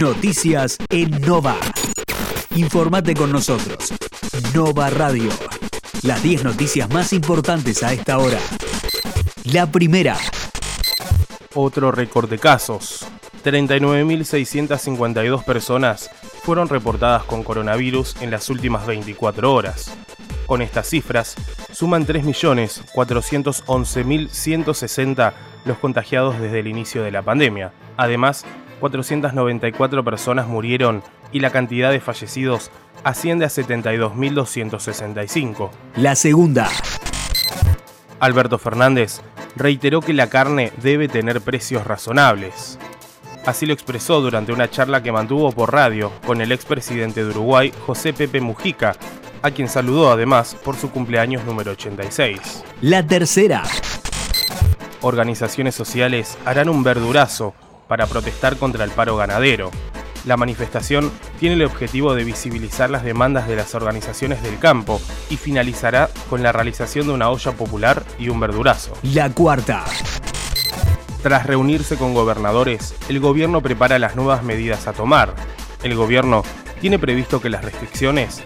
Noticias en Nova. Informate con nosotros. Nova Radio. Las 10 noticias más importantes a esta hora. La primera. Otro récord de casos. 39.652 personas fueron reportadas con coronavirus en las últimas 24 horas. Con estas cifras, suman 3.411.160 los contagiados desde el inicio de la pandemia. Además, 494 personas murieron y la cantidad de fallecidos asciende a 72.265. La segunda. Alberto Fernández reiteró que la carne debe tener precios razonables. Así lo expresó durante una charla que mantuvo por radio con el expresidente de Uruguay, José Pepe Mujica, a quien saludó además por su cumpleaños número 86. La tercera. Organizaciones sociales harán un verdurazo para protestar contra el paro ganadero. La manifestación tiene el objetivo de visibilizar las demandas de las organizaciones del campo y finalizará con la realización de una olla popular y un verdurazo. La cuarta. Tras reunirse con gobernadores, el gobierno prepara las nuevas medidas a tomar. El gobierno tiene previsto que las restricciones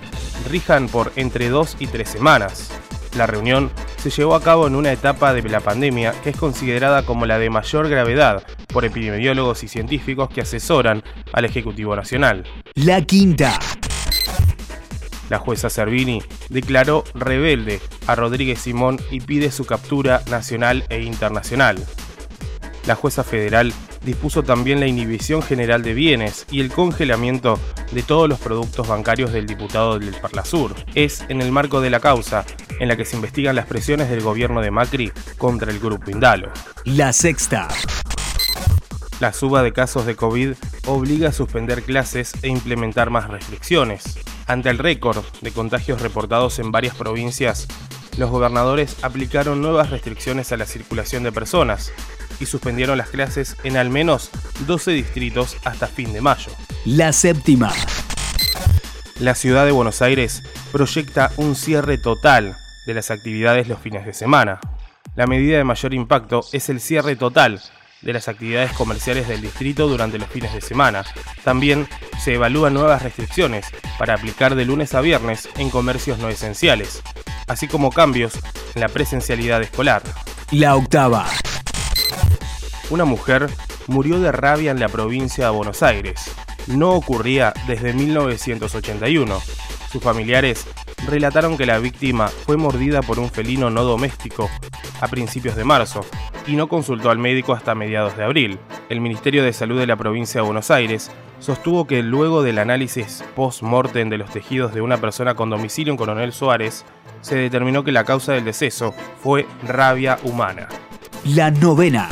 rijan por entre dos y tres semanas. La reunión se llevó a cabo en una etapa de la pandemia que es considerada como la de mayor gravedad por epidemiólogos y científicos que asesoran al Ejecutivo Nacional. La quinta. La jueza Servini declaró rebelde a Rodríguez Simón y pide su captura nacional e internacional. La jueza federal dispuso también la inhibición general de bienes y el congelamiento de todos los productos bancarios del diputado del Parlasur. Es en el marco de la causa en la que se investigan las presiones del gobierno de Macri contra el grupo Indalo. La sexta. La suba de casos de COVID obliga a suspender clases e implementar más restricciones. Ante el récord de contagios reportados en varias provincias, los gobernadores aplicaron nuevas restricciones a la circulación de personas y suspendieron las clases en al menos 12 distritos hasta fin de mayo. La séptima. La ciudad de Buenos Aires proyecta un cierre total de las actividades los fines de semana. La medida de mayor impacto es el cierre total de las actividades comerciales del distrito durante los fines de semana. También se evalúan nuevas restricciones para aplicar de lunes a viernes en comercios no esenciales, así como cambios en la presencialidad escolar. La octava. Una mujer murió de rabia en la provincia de Buenos Aires. No ocurría desde 1981. Sus familiares relataron que la víctima fue mordida por un felino no doméstico a principios de marzo y no consultó al médico hasta mediados de abril. El Ministerio de Salud de la provincia de Buenos Aires sostuvo que luego del análisis post-mortem de los tejidos de una persona con domicilio en Coronel Suárez, se determinó que la causa del deceso fue rabia humana. La novena.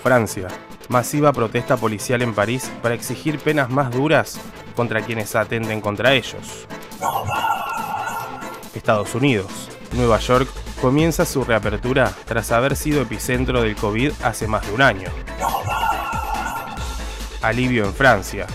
Francia. Masiva protesta policial en París para exigir penas más duras contra quienes atenden contra ellos. Estados Unidos. Nueva York comienza su reapertura tras haber sido epicentro del COVID hace más de un año. Alivio en Francia.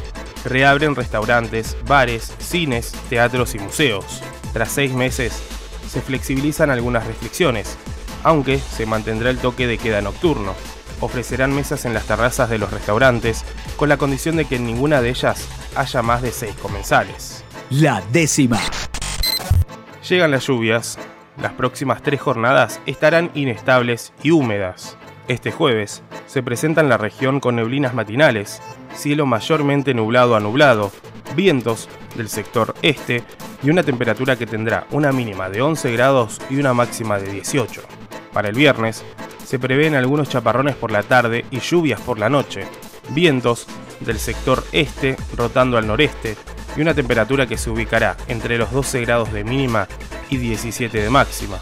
Reabren restaurantes, bares, cines, teatros y museos. Tras seis meses, se flexibilizan algunas restricciones, aunque se mantendrá el toque de queda nocturno. Ofrecerán mesas en las terrazas de los restaurantes, con la condición de que en ninguna de ellas haya más de seis comensales. La décima. Llegan las lluvias. Las próximas tres jornadas estarán inestables y húmedas. Este jueves se presenta en la región con neblinas matinales, cielo mayormente nublado a nublado, vientos del sector este y una temperatura que tendrá una mínima de 11 grados y una máxima de 18. Para el viernes se prevén algunos chaparrones por la tarde y lluvias por la noche, vientos del sector este rotando al noreste y una temperatura que se ubicará entre los 12 grados de mínima y 17 de máxima.